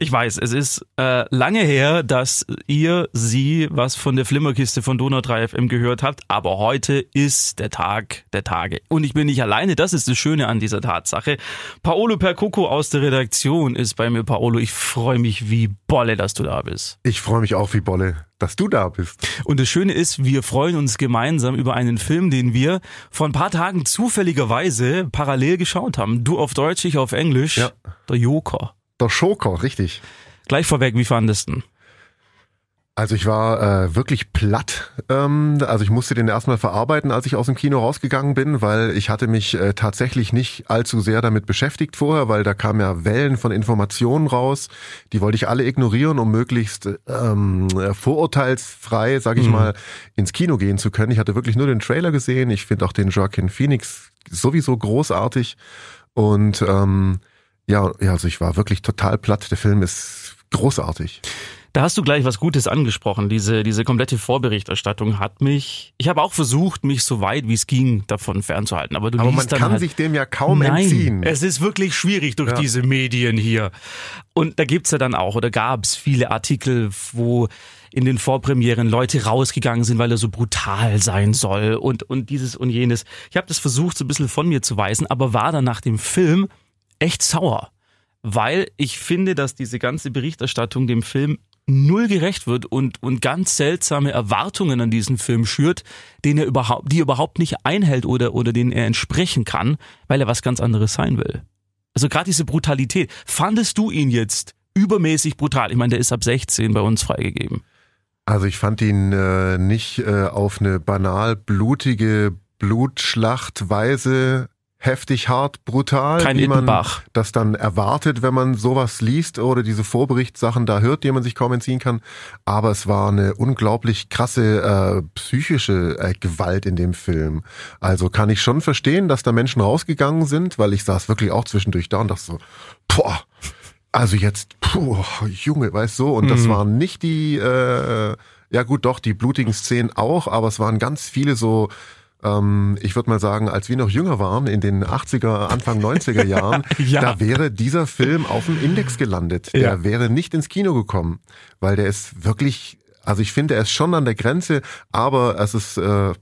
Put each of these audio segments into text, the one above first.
Ich weiß, es ist äh, lange her, dass ihr, sie was von der Flimmerkiste von Donau 3 FM gehört habt, aber heute ist der Tag der Tage. Und ich bin nicht alleine, das ist das Schöne an dieser Tatsache. Paolo Percoco aus der Redaktion ist bei mir. Paolo, ich freue mich wie Bolle, dass du da bist. Ich freue mich auch wie Bolle, dass du da bist. Und das Schöne ist, wir freuen uns gemeinsam über einen Film, den wir vor ein paar Tagen zufälligerweise parallel geschaut haben. Du auf Deutsch, ich auf Englisch. Ja. Der Joker. Der Schoker, richtig. Gleich vorweg, wie fandest du? Also ich war äh, wirklich platt. Ähm, also ich musste den erstmal verarbeiten, als ich aus dem Kino rausgegangen bin, weil ich hatte mich äh, tatsächlich nicht allzu sehr damit beschäftigt vorher, weil da kamen ja Wellen von Informationen raus. Die wollte ich alle ignorieren, um möglichst ähm, vorurteilsfrei, sag ich mhm. mal, ins Kino gehen zu können. Ich hatte wirklich nur den Trailer gesehen. Ich finde auch den Joaquin Phoenix sowieso großartig. Und ähm, ja, ja, also ich war wirklich total platt. Der Film ist großartig. Da hast du gleich was Gutes angesprochen. Diese, diese komplette Vorberichterstattung hat mich, ich habe auch versucht, mich so weit wie es ging davon fernzuhalten. Aber, du aber man kann halt, sich dem ja kaum nein, entziehen. Es ist wirklich schwierig durch ja. diese Medien hier. Und da gibt's ja dann auch, oder gab's viele Artikel, wo in den Vorpremieren Leute rausgegangen sind, weil er so brutal sein soll und, und dieses und jenes. Ich habe das versucht, so ein bisschen von mir zu weisen, aber war dann nach dem Film echt sauer, weil ich finde, dass diese ganze Berichterstattung dem Film null gerecht wird und, und ganz seltsame Erwartungen an diesen Film schürt, den er überhaupt, die er überhaupt nicht einhält oder, oder denen er entsprechen kann, weil er was ganz anderes sein will. Also gerade diese Brutalität. Fandest du ihn jetzt übermäßig brutal? Ich meine, der ist ab 16 bei uns freigegeben. Also ich fand ihn äh, nicht äh, auf eine banal blutige Blutschlachtweise heftig hart, brutal, Kein wie man das dann erwartet, wenn man sowas liest oder diese Vorberichtssachen da hört, die man sich kaum entziehen kann. Aber es war eine unglaublich krasse äh, psychische äh, Gewalt in dem Film. Also kann ich schon verstehen, dass da Menschen rausgegangen sind, weil ich saß wirklich auch zwischendurch da und dachte so, boah, also jetzt, puh, Junge, weißt du, und mhm. das waren nicht die, äh, ja gut, doch, die blutigen Szenen auch, aber es waren ganz viele so ähm, ich würde mal sagen, als wir noch jünger waren, in den 80er, Anfang 90er Jahren, ja. da wäre dieser Film auf dem Index gelandet. Der ja. wäre nicht ins Kino gekommen, weil der ist wirklich, also ich finde, er ist schon an der Grenze, aber es ist äh,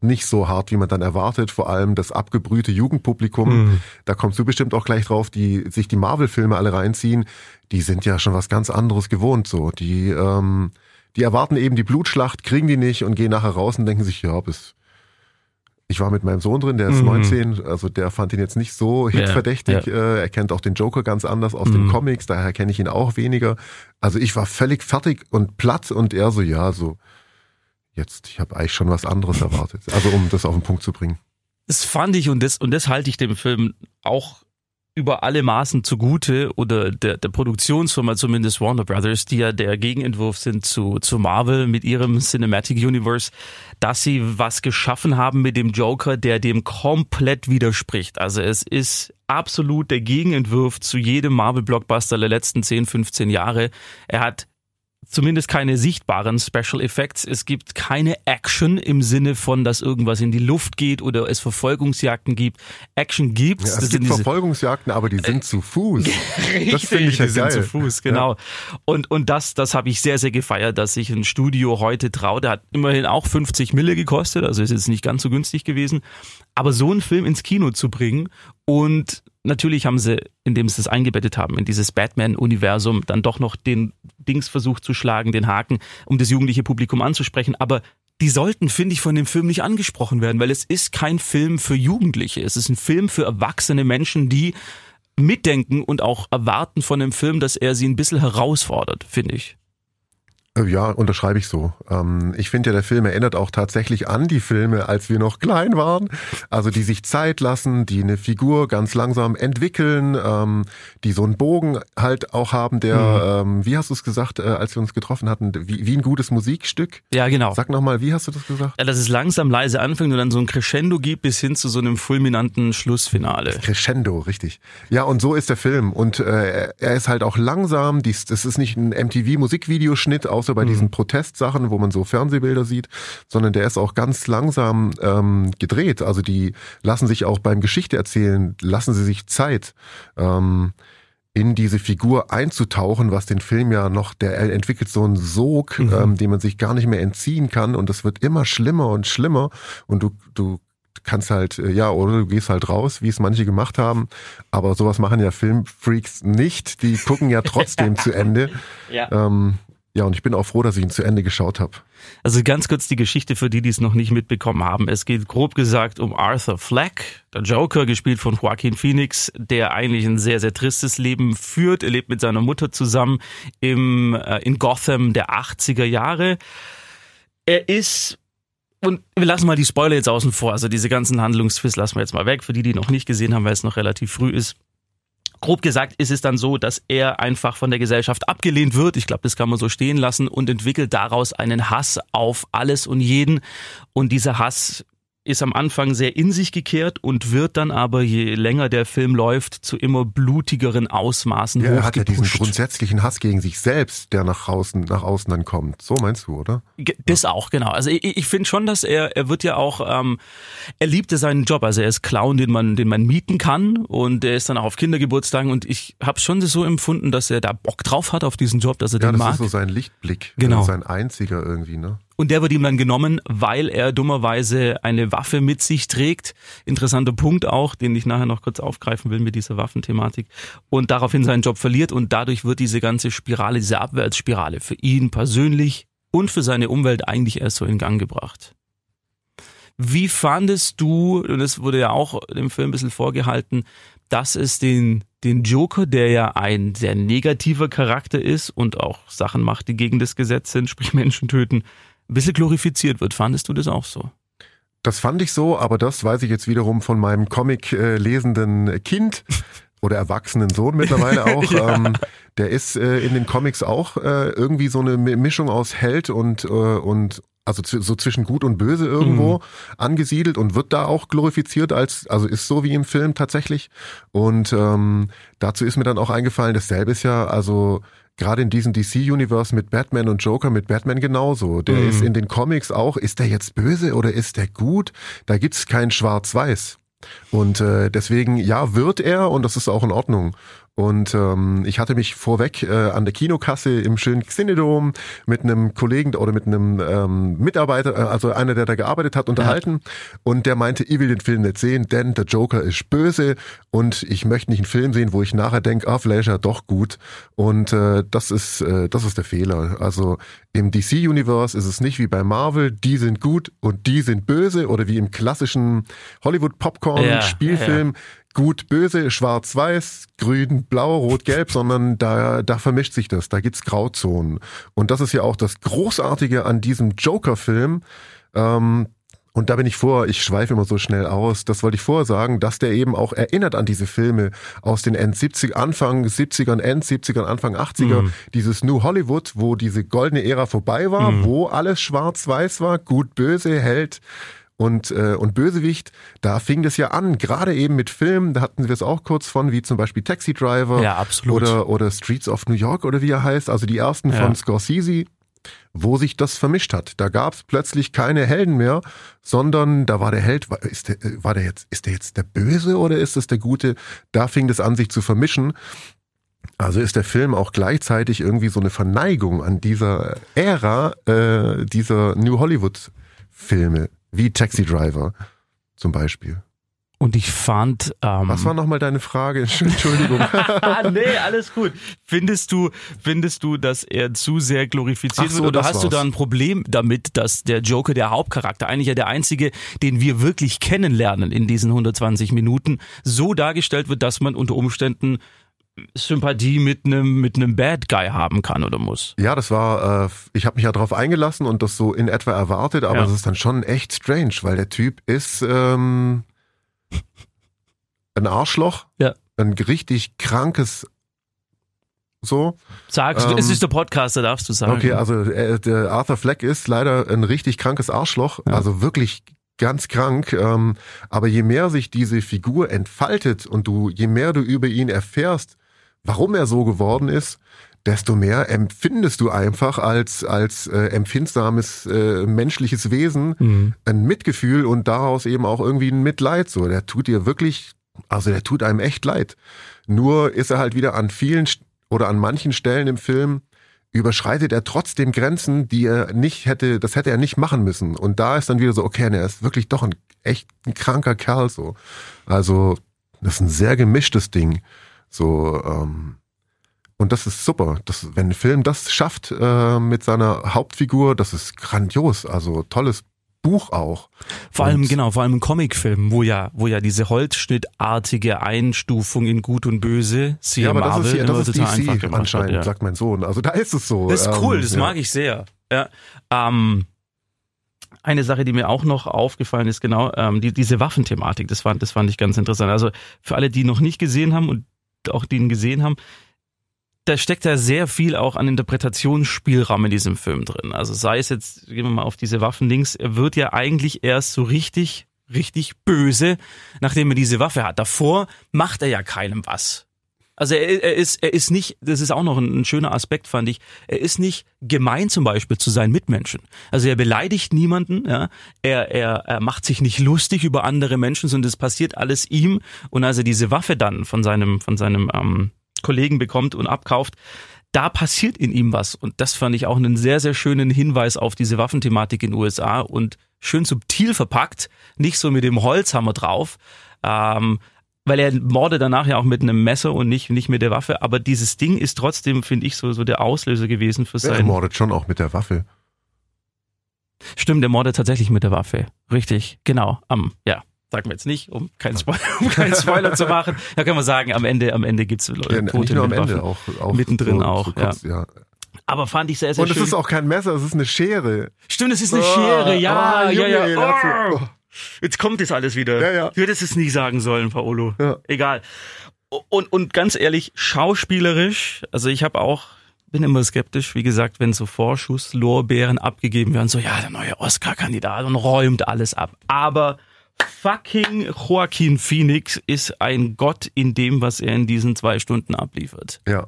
nicht so hart, wie man dann erwartet. Vor allem das abgebrühte Jugendpublikum, mhm. da kommst du bestimmt auch gleich drauf, die sich die Marvel-Filme alle reinziehen, die sind ja schon was ganz anderes gewohnt. So, die ähm, die erwarten eben die Blutschlacht, kriegen die nicht und gehen nachher raus und denken sich, ja, bis ich war mit meinem Sohn drin, der ist mhm. 19, also der fand ihn jetzt nicht so hitverdächtig. Ja, ja. Er kennt auch den Joker ganz anders aus mhm. den Comics, daher kenne ich ihn auch weniger. Also ich war völlig fertig und platt und er so, ja, so, jetzt, ich habe eigentlich schon was anderes erwartet. Also um das auf den Punkt zu bringen. Das fand ich und das, und das halte ich dem Film auch über alle Maßen zugute oder der, der Produktionsfirma zumindest Warner Brothers, die ja der Gegenentwurf sind zu, zu Marvel mit ihrem Cinematic Universe, dass sie was geschaffen haben mit dem Joker, der dem komplett widerspricht. Also es ist absolut der Gegenentwurf zu jedem Marvel-Blockbuster der letzten 10, 15 Jahre. Er hat zumindest keine sichtbaren Special Effects. Es gibt keine Action im Sinne von, dass irgendwas in die Luft geht oder es Verfolgungsjagden gibt. Action gibt's. Ja, es das gibt Verfolgungsjagden, aber die sind äh, zu Fuß. Richtig, das finde ich ja die geil. sind zu Fuß, genau. Ja. Und, und das, das habe ich sehr, sehr gefeiert, dass sich ein Studio heute traut. Der hat immerhin auch 50 Mille gekostet, also ist jetzt nicht ganz so günstig gewesen. Aber so einen Film ins Kino zu bringen und natürlich haben sie, indem sie es eingebettet haben, in dieses Batman-Universum, dann doch noch den Dings versucht zu schlagen, den Haken, um das jugendliche Publikum anzusprechen. Aber die sollten, finde ich, von dem Film nicht angesprochen werden, weil es ist kein Film für Jugendliche. Es ist ein Film für erwachsene Menschen, die mitdenken und auch erwarten von dem Film, dass er sie ein bisschen herausfordert, finde ich. Äh, ja, unterschreibe ich so. Ähm, ich finde ja, der Film erinnert auch tatsächlich an die Filme, als wir noch klein waren. Also die sich Zeit lassen, die eine Figur ganz langsam entwickeln, ähm, die so einen Bogen halt auch haben, der, mhm. ähm, wie hast du es gesagt, äh, als wir uns getroffen hatten, wie, wie ein gutes Musikstück? Ja, genau. Sag nochmal, wie hast du das gesagt? Ja, dass es langsam leise anfängt und dann so ein Crescendo gibt bis hin zu so einem fulminanten Schlussfinale. Crescendo, richtig. Ja, und so ist der Film. Und äh, er ist halt auch langsam. Das ist nicht ein MTV-Musikvideoschnitt außer bei mhm. diesen Protestsachen, wo man so Fernsehbilder sieht, sondern der ist auch ganz langsam ähm, gedreht. Also die lassen sich auch beim Geschichte erzählen, lassen sie sich Zeit. Ähm, in diese Figur einzutauchen, was den Film ja noch, der entwickelt so einen Sog, mhm. ähm, den man sich gar nicht mehr entziehen kann und es wird immer schlimmer und schlimmer und du, du kannst halt, äh, ja, oder du gehst halt raus, wie es manche gemacht haben, aber sowas machen ja Filmfreaks nicht, die gucken ja trotzdem zu Ende. Ja. Ähm, ja, und ich bin auch froh, dass ich ihn zu Ende geschaut habe. Also ganz kurz die Geschichte für die, die es noch nicht mitbekommen haben. Es geht grob gesagt um Arthur Fleck, der Joker, gespielt von Joaquin Phoenix, der eigentlich ein sehr, sehr tristes Leben führt. Er lebt mit seiner Mutter zusammen im, äh, in Gotham der 80er Jahre. Er ist und wir lassen mal die Spoiler jetzt außen vor. Also diese ganzen Handlungsfist lassen wir jetzt mal weg, für die, die noch nicht gesehen haben, weil es noch relativ früh ist grob gesagt ist es dann so, dass er einfach von der Gesellschaft abgelehnt wird. Ich glaube, das kann man so stehen lassen und entwickelt daraus einen Hass auf alles und jeden. Und dieser Hass ist am Anfang sehr in sich gekehrt und wird dann aber, je länger der Film läuft, zu immer blutigeren Ausmaßen ja, Er hat ja diesen grundsätzlichen Hass gegen sich selbst, der nach außen, nach außen dann kommt. So meinst du, oder? Das auch, genau. Also ich, ich finde schon, dass er, er wird ja auch, ähm, er liebte seinen Job. Also er ist Clown, den man, den man mieten kann und er ist dann auch auf Kindergeburtstagen und ich habe schon so empfunden, dass er da Bock drauf hat auf diesen Job, dass er ja, den mag. Ja, das ist so sein Lichtblick. Genau. Sein einziger irgendwie, ne? Und der wird ihm dann genommen, weil er dummerweise eine Waffe mit sich trägt. Interessanter Punkt auch, den ich nachher noch kurz aufgreifen will mit dieser Waffenthematik. Und daraufhin seinen Job verliert und dadurch wird diese ganze Spirale, diese Abwärtsspirale für ihn persönlich und für seine Umwelt eigentlich erst so in Gang gebracht. Wie fandest du, und das wurde ja auch im Film ein bisschen vorgehalten, dass es den, den Joker, der ja ein sehr negativer Charakter ist und auch Sachen macht, die gegen das Gesetz sind, sprich Menschen töten, ein bisschen glorifiziert wird. Fandest du das auch so? Das fand ich so, aber das weiß ich jetzt wiederum von meinem Comic äh, lesenden Kind oder erwachsenen Sohn mittlerweile auch. ja. ähm, der ist äh, in den Comics auch äh, irgendwie so eine Mischung aus Held und äh, und also so zwischen gut und böse irgendwo mhm. angesiedelt und wird da auch glorifiziert als, also ist so wie im Film tatsächlich. Und ähm, dazu ist mir dann auch eingefallen, dasselbe ist ja, also gerade in diesem DC-Universe mit Batman und Joker, mit Batman genauso. Der mhm. ist in den Comics auch, ist der jetzt böse oder ist der gut? Da gibt's kein Schwarz-Weiß. Und äh, deswegen, ja, wird er und das ist auch in Ordnung. Und ähm, ich hatte mich vorweg äh, an der Kinokasse im schönen Xinedom mit einem Kollegen oder mit einem ähm, Mitarbeiter, äh, also einer, der da gearbeitet hat, unterhalten. Ja. Und der meinte, ich will den Film nicht sehen, denn der Joker ist böse und ich möchte nicht einen Film sehen, wo ich nachher denke, ah, vielleicht er doch gut. Und äh, das ist äh, das ist der Fehler. Also im DC-Universe ist es nicht wie bei Marvel, die sind gut und die sind böse oder wie im klassischen Hollywood-Popcorn-Spielfilm. Ja, ja gut, böse, schwarz-weiß, grün, blau, rot, gelb, sondern da, da vermischt sich das, da gibt's Grauzonen. Und das ist ja auch das Großartige an diesem Joker-Film. Ähm, und da bin ich vor, ich schweife immer so schnell aus, das wollte ich vorher sagen, dass der eben auch erinnert an diese Filme aus den End 70 Anfang 70ern, End 70ern, Anfang 80er, mhm. dieses New Hollywood, wo diese goldene Ära vorbei war, mhm. wo alles schwarz-weiß war, gut, böse, Held, und, äh, und Bösewicht, da fing das ja an, gerade eben mit Filmen, da hatten wir es auch kurz von, wie zum Beispiel Taxi Driver ja, absolut. Oder, oder Streets of New York oder wie er heißt, also die ersten ja. von Scorsese, wo sich das vermischt hat. Da gab es plötzlich keine Helden mehr, sondern da war der Held, war, ist der, war der jetzt, ist der jetzt der Böse oder ist es der Gute? Da fing das an, sich zu vermischen. Also ist der Film auch gleichzeitig irgendwie so eine Verneigung an dieser Ära äh, dieser New Hollywood Filme. Wie Taxi Driver zum Beispiel. Und ich fand. Ähm, Was war nochmal deine Frage? Entschuldigung. nee, alles gut. Findest du, findest du, dass er zu sehr glorifiziert so, wird? Oder hast war's. du da ein Problem damit, dass der Joker, der Hauptcharakter, eigentlich ja der einzige, den wir wirklich kennenlernen in diesen 120 Minuten, so dargestellt wird, dass man unter Umständen Sympathie mit einem mit einem Bad Guy haben kann oder muss. Ja, das war, äh, ich habe mich ja darauf eingelassen und das so in etwa erwartet, aber es ja. ist dann schon echt strange, weil der Typ ist ähm, ein Arschloch, ja. ein richtig krankes so. Sagst ähm, es ist der Podcaster, darfst du sagen. Okay, also äh, der Arthur Fleck ist leider ein richtig krankes Arschloch, ja. also wirklich ganz krank. Ähm, aber je mehr sich diese Figur entfaltet und du, je mehr du über ihn erfährst, warum er so geworden ist, desto mehr empfindest du einfach als, als äh, empfindsames äh, menschliches Wesen mhm. ein Mitgefühl und daraus eben auch irgendwie ein Mitleid. So, der tut dir wirklich, also der tut einem echt leid. Nur ist er halt wieder an vielen oder an manchen Stellen im Film überschreitet er trotzdem Grenzen, die er nicht hätte, das hätte er nicht machen müssen. Und da ist dann wieder so, okay, er ist wirklich doch ein echt ein kranker Kerl so. Also das ist ein sehr gemischtes Ding. So ähm, und das ist super. Das, wenn ein Film das schafft äh, mit seiner Hauptfigur, das ist grandios. Also tolles Buch auch. Vor allem, genau, vor allem im Comicfilm, wo ja, wo ja diese holzschnittartige Einstufung in Gut und Böse, sie ja, aber Marvel, das ist, ja, das ist DC einfach anscheinend, wird, ja. sagt mein Sohn. Also da ist es so. Das ist cool, ähm, das ja. mag ich sehr. Ja. Ähm, eine Sache, die mir auch noch aufgefallen ist, genau, ähm, die, diese Waffenthematik, das fand, das fand ich ganz interessant. Also für alle, die noch nicht gesehen haben und auch die ihn gesehen haben, da steckt ja sehr viel auch an Interpretationsspielraum in diesem Film drin. Also sei es jetzt, gehen wir mal auf diese Waffen links, er wird ja eigentlich erst so richtig, richtig böse, nachdem er diese Waffe hat. Davor macht er ja keinem was. Also er, er ist, er ist nicht, das ist auch noch ein, ein, schöner Aspekt, fand ich, er ist nicht gemein zum Beispiel zu seinen Mitmenschen. Also er beleidigt niemanden, ja, er, er, er macht sich nicht lustig über andere Menschen, sondern das passiert alles ihm. Und als er diese Waffe dann von seinem, von seinem ähm, Kollegen bekommt und abkauft, da passiert in ihm was. Und das fand ich auch einen sehr, sehr schönen Hinweis auf diese Waffenthematik in den USA und schön subtil verpackt, nicht so mit dem Holzhammer drauf. Ähm, weil er mordet danach ja auch mit einem Messer und nicht, nicht mit der Waffe. Aber dieses Ding ist trotzdem, finde ich, so, so der Auslöser gewesen für sein. Er mordet schon auch mit der Waffe. Stimmt, er mordet tatsächlich mit der Waffe. Richtig, genau. Am, ja sagen wir jetzt nicht, um keinen Spoiler, um keinen Spoiler zu machen. Da kann man sagen, am Ende, am Ende gibt's Leute, ja, Tote am Ende auch, auch mittendrin so, auch. So kurz, ja. ja. Aber fand ich sehr, sehr Und schön. Und es ist auch kein Messer, es ist eine Schere. Stimmt, es ist eine oh, Schere, ja, oh, ja, ja. Oh. Jetzt kommt das alles wieder. Ja, ja. Du hättest es nie sagen sollen, Paolo. Ja. Egal. Und, und ganz ehrlich, schauspielerisch, also ich habe auch bin immer skeptisch, wie gesagt, wenn so Vorschusslorbeeren abgegeben werden, so ja, der neue Oscar-Kandidat und räumt alles ab. Aber fucking Joaquin Phoenix ist ein Gott in dem, was er in diesen zwei Stunden abliefert. Ja.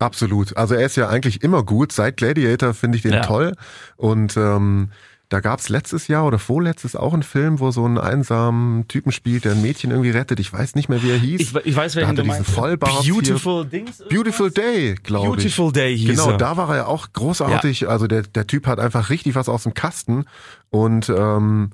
Absolut. Also er ist ja eigentlich immer gut. Seit Gladiator finde ich den ja. toll. Und ähm, da gab's letztes Jahr oder vorletztes auch einen Film, wo so ein einsamen Typen spielt, der ein Mädchen irgendwie rettet. Ich weiß nicht mehr, wie er hieß. Ich, ich weiß, wer du meinst. Vollbart Beautiful hier. Dings. Beautiful Day, glaube ich. Beautiful Day hieß Genau, er. da war er ja auch großartig. Ja. Also der, der Typ hat einfach richtig was aus dem Kasten. Und ähm,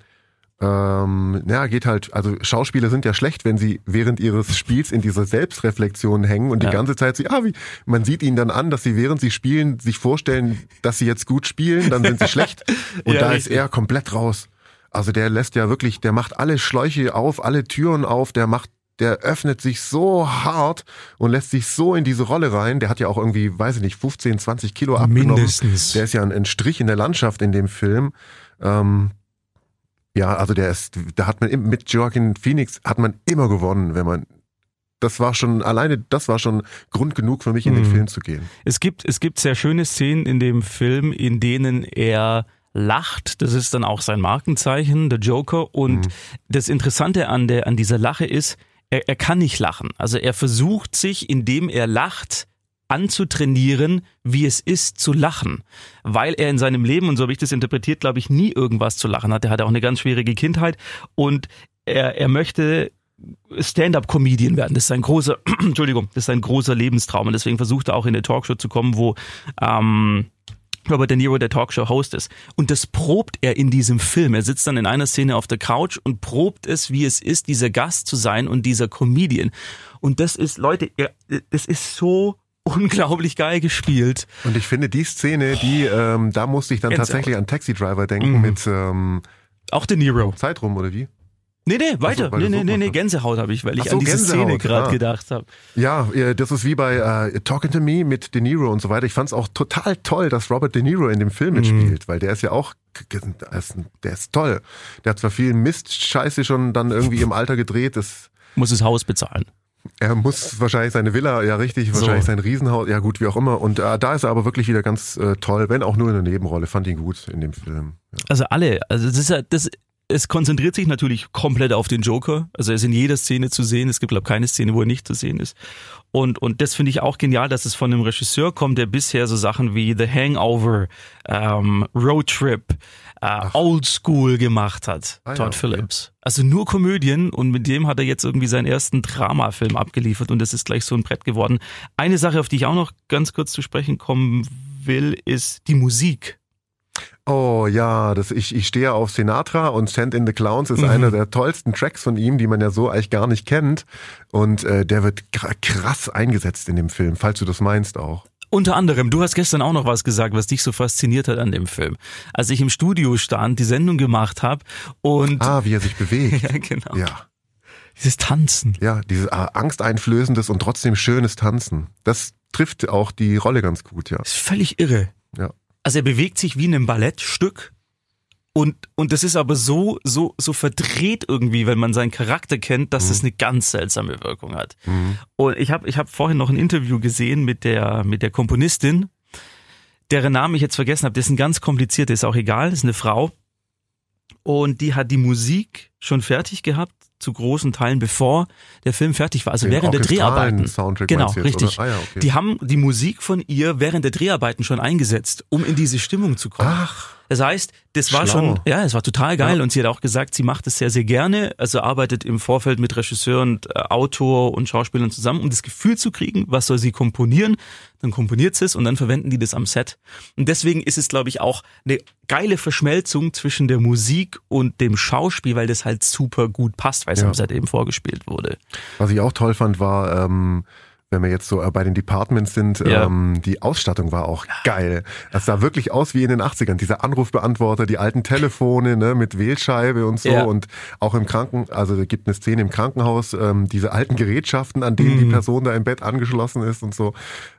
ähm, ja, geht halt, also Schauspieler sind ja schlecht, wenn sie während ihres Spiels in dieser Selbstreflexion hängen und ja. die ganze Zeit sie, ah, wie, man sieht ihnen dann an, dass sie während sie spielen, sich vorstellen, dass sie jetzt gut spielen, dann sind sie schlecht und ja, da richtig. ist er komplett raus. Also der lässt ja wirklich, der macht alle Schläuche auf, alle Türen auf, der macht der öffnet sich so hart und lässt sich so in diese Rolle rein. Der hat ja auch irgendwie, weiß ich nicht, 15, 20 Kilo abgenommen. Mindestens. Der ist ja ein, ein Strich in der Landschaft in dem Film. Ähm, ja, also der ist, da hat man mit Joaquin Phoenix hat man immer gewonnen, wenn man das war schon, alleine das war schon Grund genug für mich, in den mhm. Film zu gehen. Es gibt, es gibt sehr schöne Szenen in dem Film, in denen er lacht. Das ist dann auch sein Markenzeichen, der Joker. Und mhm. das Interessante an der, an dieser Lache ist, er, er kann nicht lachen. Also er versucht sich, indem er lacht, anzutrainieren, wie es ist zu lachen, weil er in seinem Leben, und so habe ich das interpretiert, glaube ich, nie irgendwas zu lachen hat. Er hatte auch eine ganz schwierige Kindheit und er, er möchte Stand-up-Comedian werden. Das ist ein großer, Entschuldigung, das ist ein großer Lebenstraum und deswegen versucht er auch in eine Talkshow zu kommen, wo ähm, Robert De Niro der Talkshow-Host ist. Und das probt er in diesem Film. Er sitzt dann in einer Szene auf der Couch und probt es, wie es ist, dieser Gast zu sein und dieser Comedian. Und das ist, Leute, das ist so unglaublich geil gespielt. Und ich finde die Szene, die, ähm, da musste ich dann Gänsehaut. tatsächlich an Taxi Driver denken mhm. mit ähm, auch De Niro. Zeit rum, oder wie? Nee, nee, weiter. So, nee, nee, nee, nee, Gänsehaut habe ich, weil ich so, an diese Gänsehaut, Szene gerade ja. gedacht habe. Ja, das ist wie bei äh, Talking to Me mit De Niro und so weiter. Ich fand es auch total toll, dass Robert De Niro in dem Film mhm. mitspielt, weil der ist ja auch, der ist toll. Der hat zwar viel Mist-Scheiße schon dann irgendwie im Alter gedreht. Das muss das Haus bezahlen. Er muss wahrscheinlich seine Villa, ja richtig, wahrscheinlich so. sein Riesenhaus, ja gut, wie auch immer. Und äh, da ist er aber wirklich wieder ganz äh, toll, wenn auch nur in der Nebenrolle. Fand ihn gut in dem Film. Ja. Also alle, also das ist ja, das es konzentriert sich natürlich komplett auf den Joker. Also er ist in jeder Szene zu sehen. Es gibt, glaube ich, keine Szene, wo er nicht zu sehen ist. Und, und das finde ich auch genial, dass es von einem Regisseur kommt, der bisher so Sachen wie The Hangover, ähm, Road Trip, äh, Old School gemacht hat, Ah ja, Todd okay. Phillips. Also nur Komödien und mit dem hat er jetzt irgendwie seinen ersten Dramafilm abgeliefert und das ist gleich so ein Brett geworden. Eine Sache, auf die ich auch noch ganz kurz zu sprechen kommen will, ist die Musik. Oh ja, das, ich, ich stehe auf Sinatra und Send in the Clowns ist Mhm. einer der tollsten Tracks von ihm, die man ja so eigentlich gar nicht kennt. Und äh, der wird kr- krass eingesetzt in dem Film, falls du das meinst auch. Unter anderem, du hast gestern auch noch was gesagt, was dich so fasziniert hat an dem Film. Als ich im Studio stand, die Sendung gemacht habe und Ah, wie er sich bewegt. ja, genau. Ja, Dieses Tanzen. ja, dieses äh, angsteinflößendes und trotzdem schönes Tanzen. Das trifft auch die Rolle ganz gut, ja. ist völlig irre. Ja. Also er bewegt sich wie in einem Ballettstück und, und das ist aber so, so, so verdreht irgendwie, wenn man seinen Charakter kennt, dass es eine ganz seltsame Wirkung hat. Mhm. Und ich habe ich hab vorhin noch ein Interview gesehen mit der, mit der Komponistin, deren Namen ich jetzt vergessen habe. Das ist ein ganz kompliziert, ist auch egal, das ist eine Frau. Und die hat die Musik schon fertig gehabt, zu großen Teilen, bevor der Film fertig war, also Den während der Dreharbeiten. Soundtrack genau, jetzt, richtig. Ah ja, okay. Die haben die Musik von ihr während der Dreharbeiten schon eingesetzt, um in diese Stimmung zu kommen. Ach, Das heißt, das war Schlau. schon, ja, es war total geil Ja. und sie hat auch gesagt, sie macht es sehr, sehr gerne. Also arbeitet im Vorfeld mit Regisseur und äh, Autor und Schauspielern zusammen, um das Gefühl zu kriegen, was soll sie komponieren. Dann komponiert sie es und dann verwenden die das am Set. Und deswegen ist es, glaube ich, auch eine geile Verschmelzung zwischen der Musik und dem Schauspiel, weil das halt super gut passt, weil es Ja. am Set eben vorgespielt wurde. was ich auch toll fand, war, ähm, wenn wir jetzt so äh, bei den Departments sind, Ja. ähm, die Ausstattung war auch geil. Das sah wirklich aus wie in den 80ern. Dieser Anrufbeantworter, die alten Telefone ne, mit Wählscheibe und so. Ja. Und auch im Kranken, also es gibt eine Szene im Krankenhaus, ähm, diese alten Gerätschaften, an denen die Mhm. Person da im Bett angeschlossen ist und so.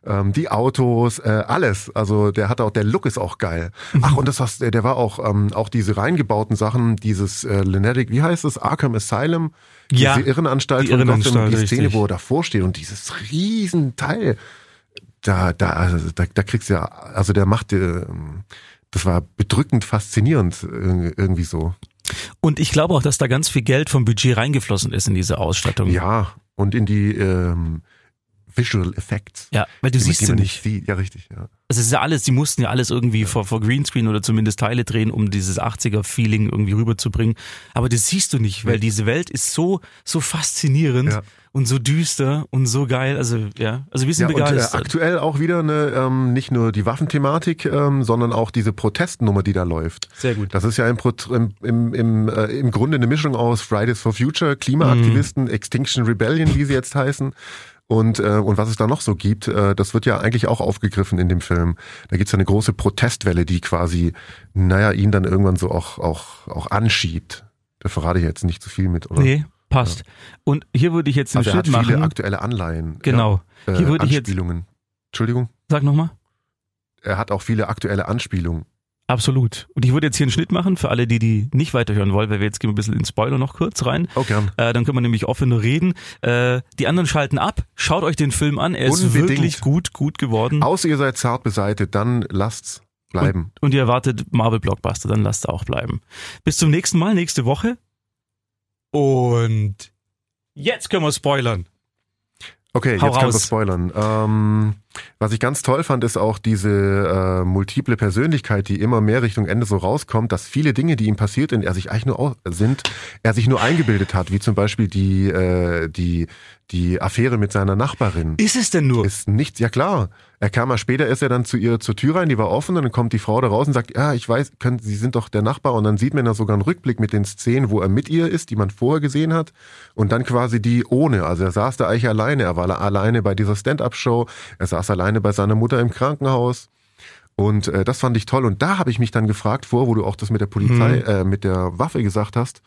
Ähm, die Autos, äh, alles. Also der hat auch, der Look ist auch geil. Mhm. Ach, und das was, der war auch, ähm, auch diese reingebauten Sachen, dieses äh, Lunatic, wie heißt es? Arkham Asylum. Ja, diese Irrenanstalt die von Gotham, Irrenanstalt, die Szene, richtig. wo er davor steht und dieses Riesenteil, da, da, also, da, da kriegst du ja, also der macht, äh, das war bedrückend faszinierend irg- irgendwie so. Und ich glaube auch, dass da ganz viel Geld vom Budget reingeflossen ist in diese Ausstattung. Ja, und in die ähm, Visual Effects. Ja, weil du siehst sie man nicht. sieht. Ja, richtig, ja. Also es ist ja alles, die mussten ja alles irgendwie vor, vor Greenscreen oder zumindest Teile drehen, um dieses 80er-Feeling irgendwie rüberzubringen. Aber das siehst du nicht, weil diese Welt ist so, so faszinierend Ja. und so düster und so geil. Also ja, also wir sind Ja, und äh, begeistert. aktuell auch wieder eine, ähm, nicht nur die Waffenthematik, ähm, sondern auch diese Protestnummer, die da läuft. Sehr gut. Das ist ja im, im, im, äh, im Grunde eine Mischung aus Fridays for Future, Klimaaktivisten, Mhm. Extinction Rebellion, wie sie jetzt heißen. Und, äh, und was es da noch so gibt, äh, das wird ja eigentlich auch aufgegriffen in dem Film. Da gibt's ja eine große Protestwelle, die quasi, naja, ihn dann irgendwann so auch, auch, auch anschiebt. Da verrate ich jetzt nicht zu viel mit, oder? Nee, passt. Und hier würde ich jetzt einen also er hat Schritt viele machen. aktuelle Anleihen. Genau. Ja, Hier äh, würde ich jetzt, Anspielungen. Entschuldigung? sag nochmal. Er hat auch viele aktuelle Anspielungen. Absolut. Und ich würde jetzt hier einen Schnitt machen für alle, die die nicht weiterhören wollen, weil wir jetzt gehen wir ein bisschen in Spoiler noch kurz rein. Oh, gern. Äh, dann können wir nämlich offener reden. Äh, die anderen schalten ab. Schaut euch den Film an. Er ist Unbedingt. wirklich gut, gut geworden. Außer ihr seid zart beseitet, dann lasst's bleiben. Und ihr erwartet Marvel Blockbuster, dann lasst auch bleiben. Bis zum nächsten Mal, nächste Woche. Und jetzt können wir spoilern. Okay, Hau jetzt können wir raus. spoilern. Ähm, was ich ganz toll fand, ist auch diese äh, multiple Persönlichkeit, die immer mehr Richtung Ende so rauskommt, dass viele Dinge, die ihm passiert sind, er sich eigentlich nur sind, er sich nur eingebildet hat, wie zum Beispiel die äh, die die Affäre mit seiner Nachbarin. Ist es denn nur? Ist nichts, ja klar. Er kam mal später, ist er dann zu ihr zur Tür rein, die war offen und dann kommt die Frau da raus und sagt, ja, ich weiß, können, Sie sind doch der Nachbar und dann sieht man da sogar einen Rückblick mit den Szenen, wo er mit ihr ist, die man vorher gesehen hat und dann quasi die ohne. Also er saß da eigentlich alleine, er war alleine bei dieser Stand-up-Show, er saß alleine bei seiner Mutter im Krankenhaus. Und äh, das fand ich toll. Und da habe ich mich dann gefragt vor, wo du auch das mit der Polizei, äh, mit der Waffe gesagt hast,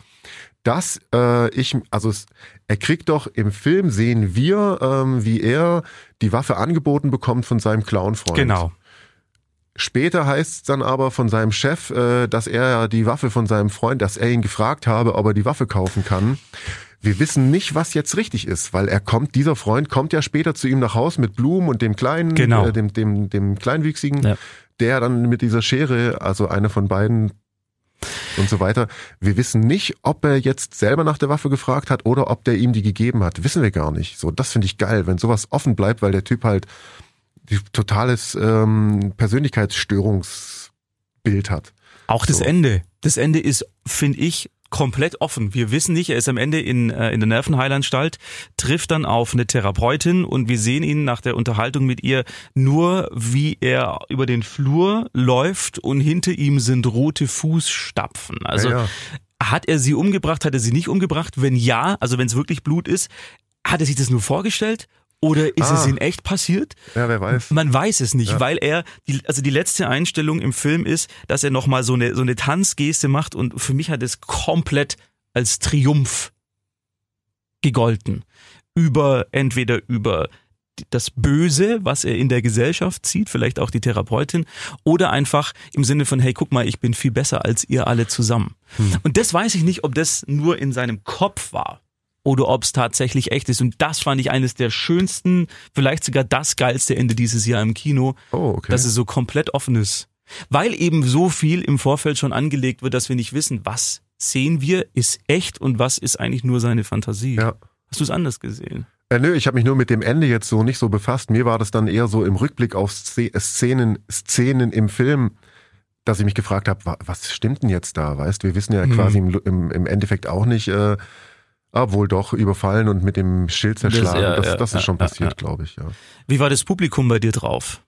dass äh, ich, also es, er kriegt doch im Film sehen wir, ähm, wie er die Waffe angeboten bekommt von seinem Clownfreund. Genau. Später heißt es dann aber von seinem Chef, äh, dass er die Waffe von seinem Freund, dass er ihn gefragt habe, ob er die Waffe kaufen kann. Wir wissen nicht, was jetzt richtig ist, weil er kommt, dieser Freund kommt ja später zu ihm nach Haus mit Blumen und dem kleinen, Genau. äh, dem, dem, dem Kleinwüchsigen, Ja. der dann mit dieser Schere, also einer von beiden, und so weiter. Wir wissen nicht, ob er jetzt selber nach der Waffe gefragt hat oder ob der ihm die gegeben hat. Wissen wir gar nicht. So, das finde ich geil, wenn sowas offen bleibt, weil der Typ halt totales ähm, Persönlichkeitsstörungsbild hat. Auch das so. Ende. Das Ende ist, finde ich, komplett offen. Wir wissen nicht, er ist am Ende in, äh, in der Nervenheilanstalt, trifft dann auf eine Therapeutin und wir sehen ihn nach der Unterhaltung mit ihr nur, wie er über den Flur läuft und hinter ihm sind rote Fußstapfen. Also ja, ja. hat er sie umgebracht, hat er sie nicht umgebracht? Wenn ja, also wenn es wirklich Blut ist, hat er sich das nur vorgestellt oder ist ah. es in echt passiert? Ja, wer weiß. Man weiß es nicht, ja. weil er, die, also die letzte Einstellung im Film ist, dass er nochmal so eine, so eine Tanzgeste macht und für mich hat es komplett als Triumph gegolten. Über, entweder über das Böse, was er in der Gesellschaft sieht, vielleicht auch die Therapeutin, oder einfach im Sinne von, hey, guck mal, ich bin viel besser als ihr alle zusammen. Hm. Und das weiß ich nicht, ob das nur in seinem Kopf war oder ob es tatsächlich echt ist. Und das fand ich eines der schönsten, vielleicht sogar das geilste Ende dieses Jahr im Kino, oh, okay. dass es so komplett offen ist. Weil eben so viel im Vorfeld schon angelegt wird, dass wir nicht wissen, was sehen wir, ist echt und was ist eigentlich nur seine Fantasie. Ja. Hast du es anders gesehen? Äh, nö, ich habe mich nur mit dem Ende jetzt so nicht so befasst. Mir war das dann eher so im Rückblick auf Szenen, Szenen im Film, dass ich mich gefragt habe, was stimmt denn jetzt da? Weißt, wir wissen ja hm. quasi im, im, im Endeffekt auch nicht, äh, Ah, wohl doch, überfallen und mit dem Schild zerschlagen. Das, ja, das, das ja, ist schon ja, passiert, glaube ich, ja. Wie war das Publikum bei dir drauf?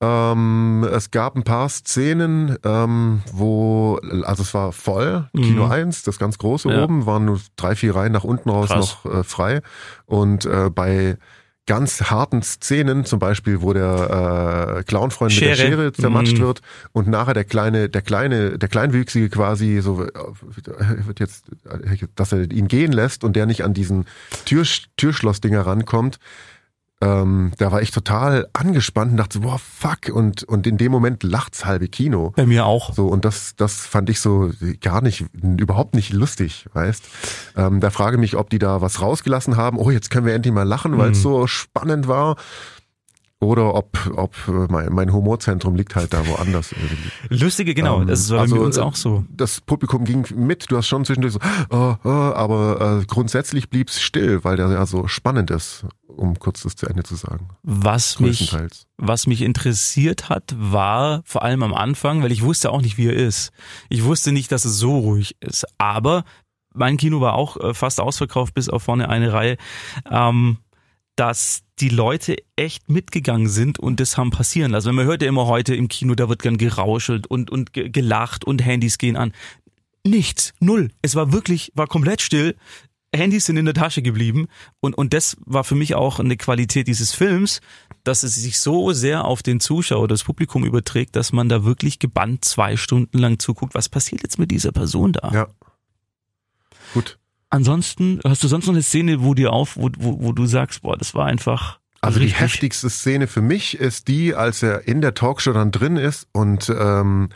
Ähm, es gab ein paar Szenen, ähm, wo, also es war voll, Kino mhm. 1, das ganz große oben, waren nur drei, vier Reihen nach unten raus Krass. noch äh, frei. Und äh, bei ganz harten Szenen, zum Beispiel, wo der äh, Clownfreund mit der Schere zermatscht mm. wird und nachher der kleine, der kleine, der Kleinwüchsige quasi so äh, wird jetzt, dass er ihn gehen lässt und der nicht an diesen Tür, Türschlossdinger rankommt ähm, da war ich total angespannt und dachte, boah, fuck. Und, und in dem Moment lacht's halbe Kino. Bei mir auch. So, und das, das fand ich so gar nicht, überhaupt nicht lustig, weißt. Ähm, da frage mich, ob die da was rausgelassen haben. Oh, jetzt können wir endlich mal lachen, weil es mhm. so spannend war. Oder ob, ob äh, mein, mein Humorzentrum liegt halt da woanders irgendwie. Lustige, genau, ähm, das war also, bei uns auch so. Das Publikum ging mit, du hast schon zwischendurch so, oh, oh, aber äh, grundsätzlich blieb's still, weil der ja so spannend ist, um kurz das zu Ende zu sagen. Was mich, was mich interessiert hat, war vor allem am Anfang, weil ich wusste auch nicht, wie er ist. Ich wusste nicht, dass es so ruhig ist. Aber mein Kino war auch äh, fast ausverkauft, bis auf vorne eine Reihe. Ähm, dass die Leute echt mitgegangen sind und das haben passieren lassen. Man hört ja immer heute im Kino, da wird gern gerauschelt und, und gelacht und Handys gehen an. Nichts, null. Es war wirklich, war komplett still. Handys sind in der Tasche geblieben und, und das war für mich auch eine Qualität dieses Films, dass es sich so sehr auf den Zuschauer, das Publikum überträgt, dass man da wirklich gebannt zwei Stunden lang zuguckt, was passiert jetzt mit dieser Person da? Ja. Gut. Ansonsten, hast du sonst noch eine Szene, wo dir auf, wo, wo, wo du sagst, boah, das war einfach. Also richtig. die heftigste Szene für mich ist die, als er in der Talkshow dann drin ist und, ähm,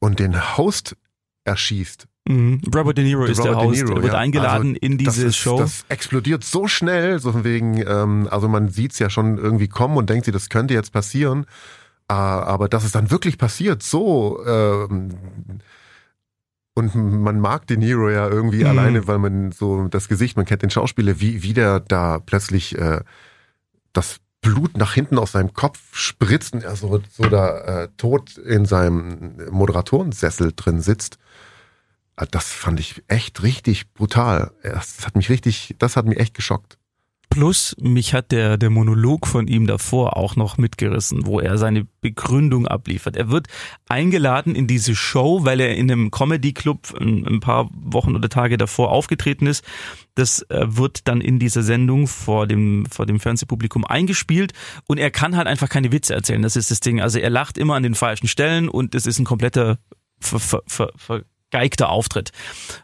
und den Host erschießt. Mhm. Robert De Niro ist Robert der Host. Niro, er wird ja. eingeladen also, in diese das ist, Show. Das explodiert so schnell, so von wegen, ähm, also man sieht's ja schon irgendwie kommen und denkt sich, das könnte jetzt passieren. Äh, aber dass es dann wirklich passiert, so ähm, und man mag De Niro ja irgendwie mhm. alleine, weil man so das Gesicht, man kennt den Schauspieler, wie, wie der da plötzlich äh, das Blut nach hinten aus seinem Kopf spritzt und er so, so da äh, tot in seinem Moderatorensessel drin sitzt. Äh, das fand ich echt richtig brutal. Das hat mich richtig, das hat mich echt geschockt. Plus, mich hat der, der Monolog von ihm davor auch noch mitgerissen, wo er seine Begründung abliefert. Er wird eingeladen in diese Show, weil er in einem Comedy-Club ein, ein paar Wochen oder Tage davor aufgetreten ist. Das äh, wird dann in dieser Sendung vor dem, vor dem Fernsehpublikum eingespielt und er kann halt einfach keine Witze erzählen. Das ist das Ding. Also er lacht immer an den falschen Stellen und es ist ein kompletter ver, ver, ver, geigter Auftritt.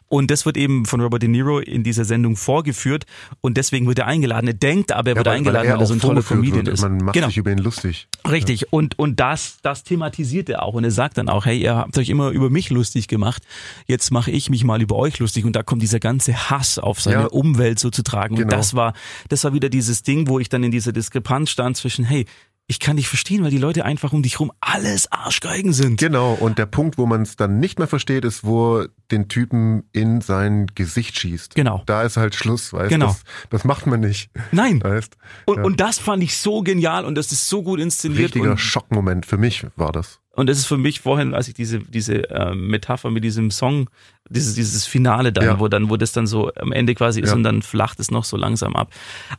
Und das wird eben von Robert De Niro in dieser Sendung vorgeführt und deswegen wird er eingeladen. Er denkt aber, er ja, wird weil, eingeladen, weil er, weil er so ein toller Comedian ist. Man macht genau. sich über ihn lustig. Richtig. Ja. Und, und das, das thematisiert er auch. Und er sagt dann auch, hey, ihr habt euch immer über mich lustig gemacht. Jetzt mache ich mich mal über euch lustig. Und da kommt dieser ganze Hass auf seine ja. Umwelt so zu tragen. Genau. Und das war, das war wieder dieses Ding, wo ich dann in dieser Diskrepanz stand zwischen, hey, ich kann dich verstehen, weil die Leute einfach um dich rum alles Arschgeigen sind. Genau, und der Punkt, wo man es dann nicht mehr versteht, ist, wo den Typen in sein Gesicht schießt. Genau. Da ist halt Schluss, weißt Genau. das, das macht man nicht. Nein. Weißt Und, ja. und das fand ich so genial und das ist so gut inszeniert. Richtiger Und, Schockmoment für mich war das. und das ist für mich vorhin, als ich diese, diese äh, Metapher mit diesem Song, dieses, dieses Finale dann, Ja. wo dann, wo das dann so am Ende quasi ist Ja. und dann flacht es noch so langsam ab.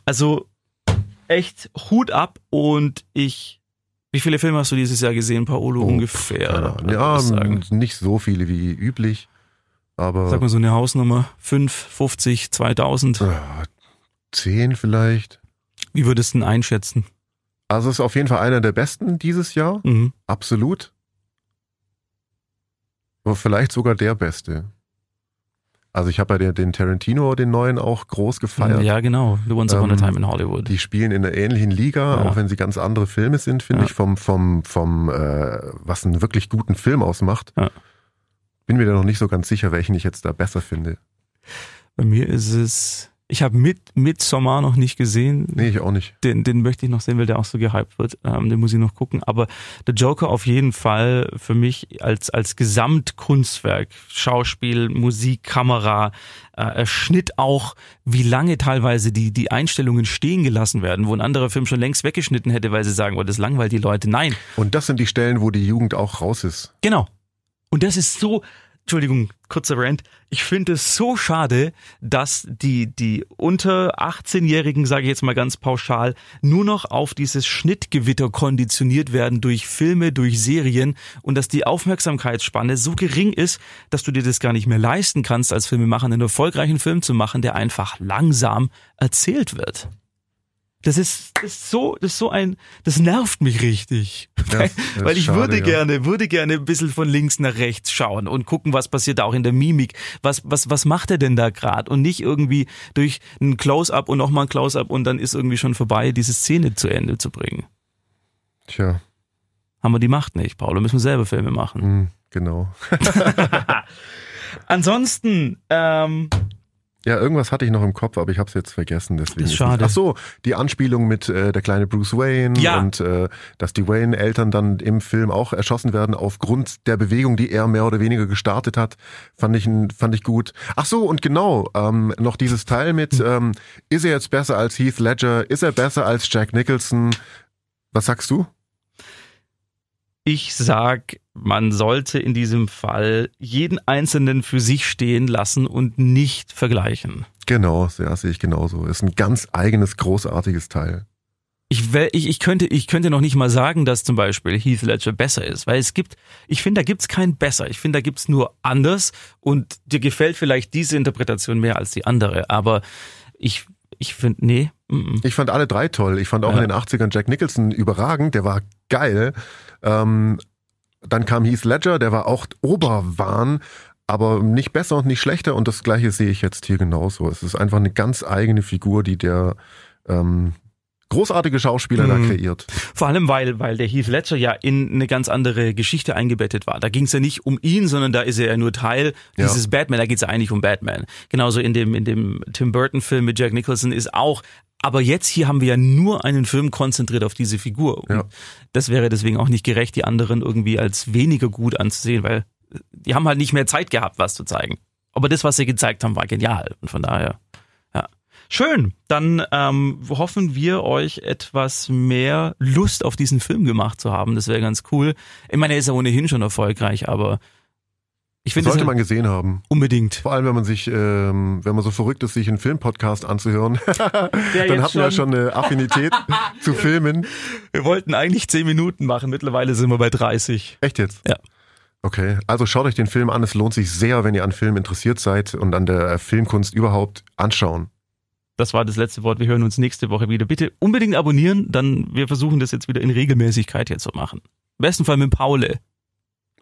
Also echt Hut ab und ich. Wie viele Filme hast du dieses Jahr gesehen, Paolo, Oh, ungefähr? Ja, nicht so viele wie üblich, aber Sag mal so eine Hausnummer. 5, 50, 2000. äh, zehn vielleicht. Wie würdest du ihn einschätzen? Also es ist auf jeden Fall einer der besten dieses Jahr, Mhm. absolut. Aber vielleicht sogar der beste. Also ich habe ja den, den Tarantino, den neuen, auch groß gefeiert. Ja, genau. The Once Upon a Ähm, Time in Hollywood. Die spielen in einer ähnlichen Liga, Ja. auch wenn sie ganz andere Filme sind, finde Ja. ich, vom, vom, vom, äh, was einen wirklich guten Film ausmacht. Ja. Bin mir da noch nicht so ganz sicher, welchen ich jetzt da besser finde. Bei mir ist es. Ich habe mit Midsommar noch nicht gesehen. Nee, ich auch nicht. Den, den möchte ich noch sehen, weil der auch so gehypt wird. Ähm, den muss ich noch gucken. Aber der Joker auf jeden Fall für mich als, als Gesamtkunstwerk, Schauspiel, Musik, Kamera, äh, Schnitt auch, wie lange teilweise die, die Einstellungen stehen gelassen werden, wo ein anderer Film schon längst weggeschnitten hätte, weil sie sagen, oh, das langweilt die Leute. Nein, Und das sind die Stellen, wo die Jugend auch raus ist. Genau. Und das ist so, Entschuldigung, kurzer Rant. Ich finde es so schade, dass die, die unter 18-Jährigen, sage ich jetzt mal ganz pauschal, nur noch auf dieses Schnittgewitter konditioniert werden durch Filme, durch Serien und dass die Aufmerksamkeitsspanne so gering ist, dass du dir das gar nicht mehr leisten kannst, als Filmemacher einen erfolgreichen Film zu machen, der einfach langsam erzählt wird. Das ist, das ist so, das ist so ein, das nervt mich richtig. Das ist weil ich schade, würde ja. gerne, würde gerne ein bisschen von links nach rechts schauen und gucken, was passiert da auch in der Mimik. Was, was, was macht er denn da gerade? Und nicht irgendwie durch ein Close-up und nochmal ein Close-up und dann ist irgendwie schon vorbei, diese Szene zu Ende zu bringen. Tja, Haben wir die Macht nicht, Paulo, müssen wir selber Filme machen. hm, genau. Ansonsten, ähm, Ja, irgendwas hatte ich noch im Kopf, aber ich habe es jetzt vergessen. Deswegen Das ist schade. Ach so, die Anspielung mit äh, der kleine Bruce Wayne Ja. und äh, dass die Wayne-Eltern dann im Film auch erschossen werden aufgrund der Bewegung, die er mehr oder weniger gestartet hat, fand ich fand ich gut. Ach so und genau ähm, noch dieses Teil mit Hm. ähm, ist er jetzt besser als Heath Ledger? Ist er besser als Jack Nicholson? Was sagst du? Ich sag, man sollte in diesem Fall jeden Einzelnen für sich stehen lassen und nicht vergleichen. Genau, ja, sehe ich genauso. Ist ein ganz eigenes, großartiges Teil. Ich, ich, ich, könnte, ich könnte noch nicht mal sagen, dass zum Beispiel Heath Ledger besser ist, weil es gibt, ich finde, da gibt's kein besser. Ich finde, da gibt's nur anders und dir gefällt vielleicht diese Interpretation mehr als die andere, aber ich, ich finde, nee. Mm. Ich fand alle drei toll. Ich fand auch Ja. in den 80ern Jack Nicholson überragend, der war geil. Ähm, dann kam Heath Ledger, der war auch Oberwahn, aber nicht besser und nicht schlechter und das gleiche sehe ich jetzt hier genauso. Es ist einfach eine ganz eigene Figur, die der ähm, großartige Schauspieler da Mhm. kreiert. Vor allem, weil, weil der Heath Ledger ja in eine ganz andere Geschichte eingebettet war. Da ging es ja nicht um ihn, sondern da ist er ja nur Teil Ja. dieses Batman. Da geht es ja eigentlich um Batman. Genauso in dem, in dem Tim Burton-Film mit Jack Nicholson ist auch. Aber jetzt hier haben wir ja nur einen Film konzentriert auf diese Figur. Und Ja. das wäre deswegen auch nicht gerecht, die anderen irgendwie als weniger gut anzusehen, weil die haben halt nicht mehr Zeit gehabt, was zu zeigen. Aber das, was sie gezeigt haben, war genial. Und von daher, ja. Schön. Dann ähm, hoffen wir euch etwas mehr Lust auf diesen Film gemacht zu haben. Das wäre ganz cool. Ich meine, er ist ja ohnehin schon erfolgreich, aber ich finde Sollte man gesehen haben. unbedingt. Vor allem, wenn man sich, ähm, wenn man so verrückt ist, sich einen Filmpodcast anzuhören, dann hat man ja schon eine Affinität zu Filmen. Wir wollten eigentlich 10 Minuten machen, mittlerweile sind wir bei 30. Echt jetzt? Ja. Okay, also schaut euch den Film an. Es lohnt sich sehr, wenn ihr an Film interessiert seid und an der Filmkunst überhaupt anschauen. Das war das letzte Wort. Wir hören uns nächste Woche wieder. Bitte unbedingt abonnieren, dann wir versuchen das jetzt wieder in Regelmäßigkeit hier zu machen. Im besten Fall mit Paule.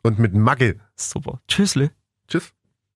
Und mit Magge. Super. Tschüssle. Tschüss.